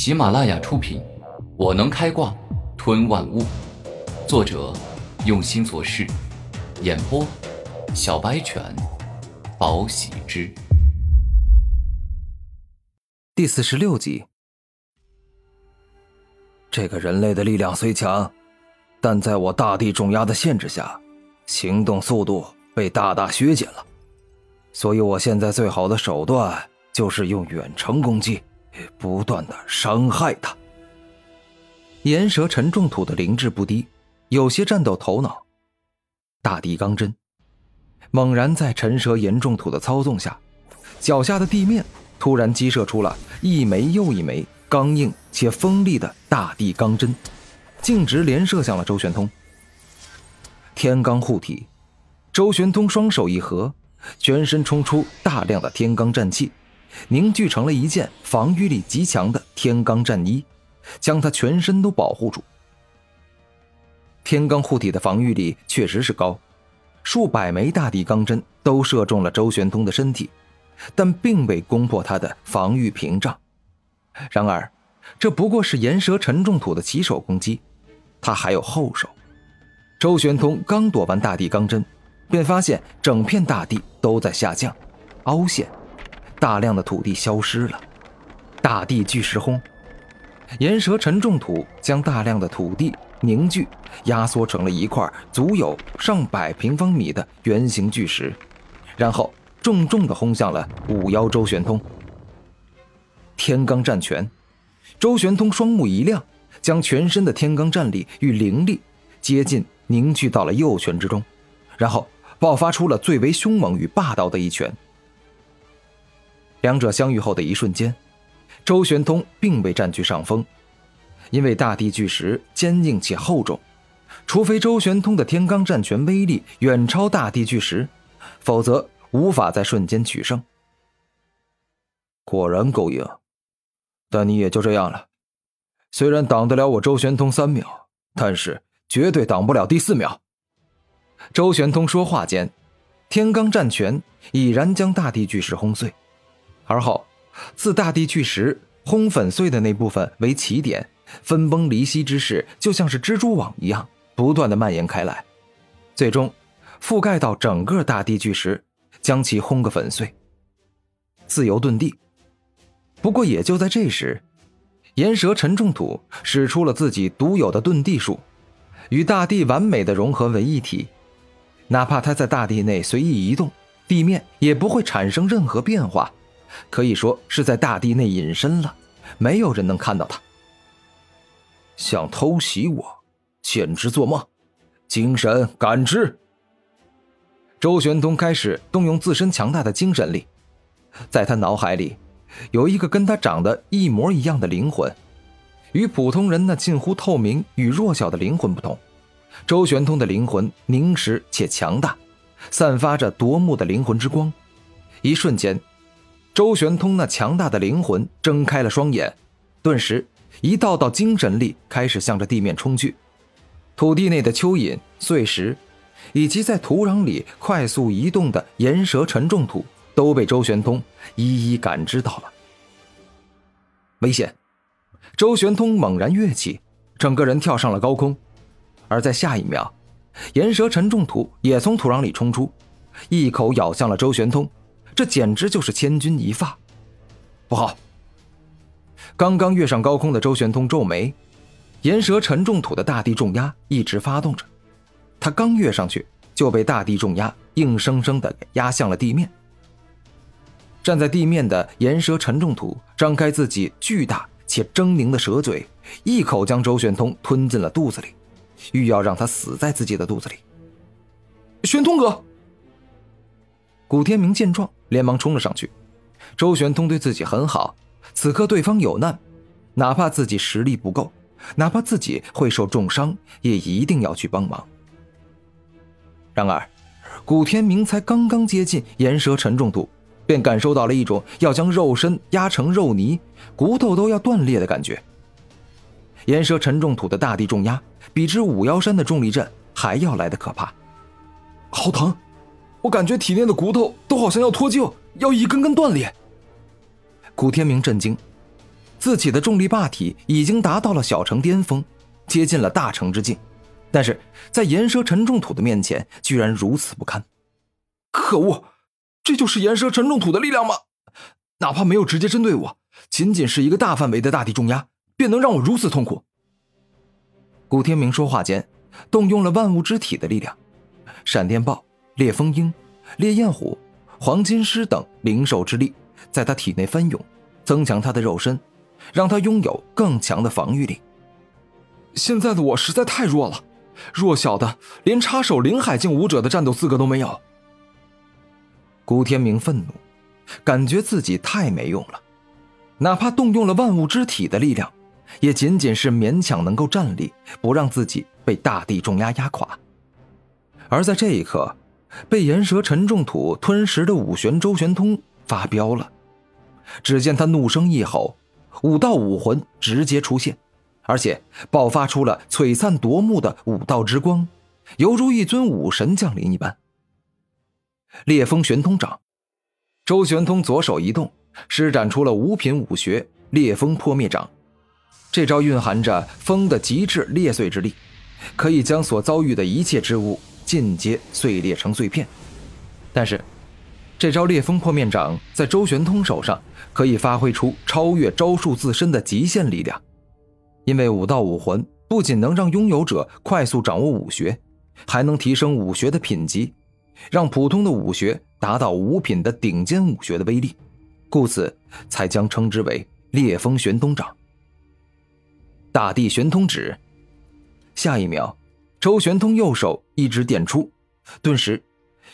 喜马拉雅出品，《我能开挂吞万物》，作者用心做事，演播小白犬，宝喜之，第四十六集。这个人类的力量虽强，但在我大地重压的限制下，行动速度被大大削减了。所以，我现在最好的手段就是用远程攻击。不断的伤害他。岩蛇沉重土的灵智不低，有些战斗头脑。大地钢针猛然在沉蛇严重土的操纵下，脚下的地面突然激射出了一枚又一枚刚硬且锋利的大地钢针，径直连射向了周玄通。天罡护体，周玄通双手一合，全身冲出大量的天罡战气。凝聚成了一件防御力极强的天罡战衣，将他全身都保护住。天罡护体的防御力确实是高，数百枚大地钢针都射中了周玄通的身体，但并未攻破他的防御屏障。然而，这不过是岩蛇沉重土的起手攻击，他还有后手。周玄通刚躲完大地钢针，便发现整片大地都在下降，凹陷。大量的土地消失了，大地巨石轰，岩蛇沉重土将大量的土地凝聚，压缩成了一块足有上百平方米的圆形巨石，然后重重的轰向了五妖周玄通。天罡战拳，周玄通双目一亮，将全身的天罡战力与灵力接近凝聚到了右拳之中，然后爆发出了最为凶猛与霸道的一拳。两者相遇后的一瞬间，周玄通并未占据上风，因为大地巨石坚硬且厚重，除非周玄通的天罡战拳威力远超大地巨石，否则无法在瞬间取胜。果然够硬，但你也就这样了。虽然挡得了我周玄通三秒，但是绝对挡不了第四秒。周玄通说话间，天罡战拳已然将大地巨石轰碎。而后，自大地巨石轰粉碎的那部分为起点，分崩离析之势就像是蜘蛛网一样，不断的蔓延开来，最终覆盖到整个大地巨石，将其轰个粉碎。自由遁地。不过也就在这时，岩蛇沉重土使出了自己独有的遁地术，与大地完美的融合为一体，哪怕他在大地内随意移动，地面也不会产生任何变化。可以说是在大地内隐身了，没有人能看到他。想偷袭我，简直做梦！精神感知。周玄通开始动用自身强大的精神力，在他脑海里有一个跟他长得一模一样的灵魂，与普通人那近乎透明与弱小的灵魂不同，周玄通的灵魂凝实且强大，散发着夺目的灵魂之光，一瞬间。周玄通那强大的灵魂睁开了双眼，顿时，一道道精神力开始向着地面冲去。土地内的蚯蚓、碎石，以及在土壤里快速移动的岩蛇沉重土，都被周玄通一一感知到了。危险！周玄通猛然跃起，整个人跳上了高空。而在下一秒，岩蛇沉重土也从土壤里冲出，一口咬向了周玄通。这简直就是千钧一发，不好！刚刚跃上高空的周玄通皱眉，岩蛇沉重土的大地重压一直发动着，他刚跃上去就被大地重压硬生生的压向了地面。站在地面的岩蛇沉重土张开自己巨大且狰狞的蛇嘴，一口将周玄通吞进了肚子里，欲要让他死在自己的肚子里。玄通哥。古天明见状，连忙冲了上去。周玄通对自己很好，此刻对方有难，哪怕自己实力不够，哪怕自己会受重伤，也一定要去帮忙。然而，古天明才刚刚接近岩蛇沉重土，便感受到了一种要将肉身压成肉泥，骨头都要断裂的感觉。岩蛇沉重土的大地重压，比之五妖山的重力阵还要来的可怕，好疼！我感觉体内的骨头都好像要脱臼，要一根根断裂。古天明震惊，自己的重力霸体已经达到了小成巅峰，接近了大成之境，但是在岩蛇沉重土的面前，居然如此不堪。可恶，这就是岩蛇沉重土的力量吗？哪怕没有直接针对我，仅仅是一个大范围的大地重压，便能让我如此痛苦。古天明说话间，动用了万物之体的力量，闪电豹、烈风鹰、烈焰虎、黄金狮等灵兽之力在他体内翻涌，增强他的肉身，让他拥有更强的防御力。现在的我实在太弱了，弱小的连插手灵海境武者的战斗资格都没有。古天明愤怒，感觉自己太没用了，哪怕动用了万物之体的力量。也仅仅是勉强能够站立，不让自己被大地重压压垮。而在这一刻，被岩蛇沉重土吞噬的五玄周玄通发飙了。只见他怒声一吼，五道武魂直接出现，而且爆发出了璀璨夺目的五道之光，犹如一尊武神降临一般。烈风玄通掌，周玄通左手一动，施展出了五品武学烈风破灭掌。这招蕴含着风的极致裂碎之力，可以将所遭遇的一切之物尽皆碎裂成碎片。但是，这招烈风破面掌在周玄通手上可以发挥出超越招数自身的极限力量，因为武道武魂不仅能让拥有者快速掌握武学，还能提升武学的品级，让普通的武学达到五品的顶尖武学的威力，故此才将称之为烈风玄通掌。大地玄通指，下一秒，周玄通右手一指点出，顿时，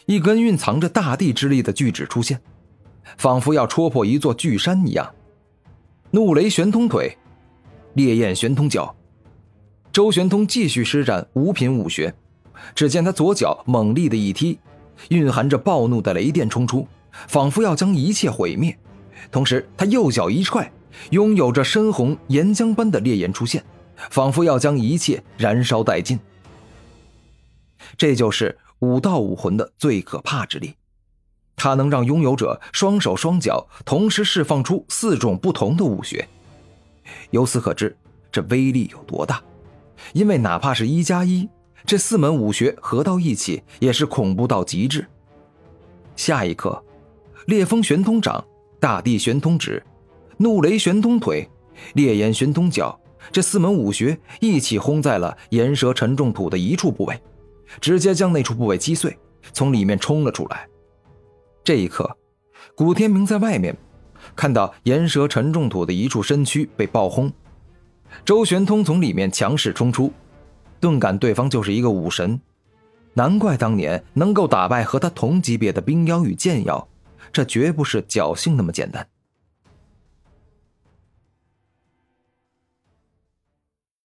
一根蕴藏着大地之力的巨指出现，仿佛要戳破一座巨山一样。怒雷玄通腿，烈焰玄通脚。周玄通继续施展五品武学，只见他左脚猛力的一踢，蕴含着暴怒的雷电冲出，仿佛要将一切毁灭。同时，他右脚一踹。拥有着深红岩浆般的烈焰出现，仿佛要将一切燃烧殆尽。这就是武道武魂的最可怕之力，它能让拥有者双手双脚同时释放出四种不同的武学。由此可知，这威力有多大。因为哪怕是一加一，这四门武学合到一起也是恐怖到极致。下一刻，烈风玄通掌，大地玄通指。怒雷玄通腿，烈焰玄通脚，这四门武学一起轰在了岩蛇沉重土的一处部位，直接将那处部位击碎，从里面冲了出来。这一刻，古天明在外面看到岩蛇沉重土的一处身躯被爆轰，周玄通从里面强势冲出，顿感对方就是一个武神，难怪当年能够打败和他同级别的冰妖与剑妖，这绝不是侥幸那么简单。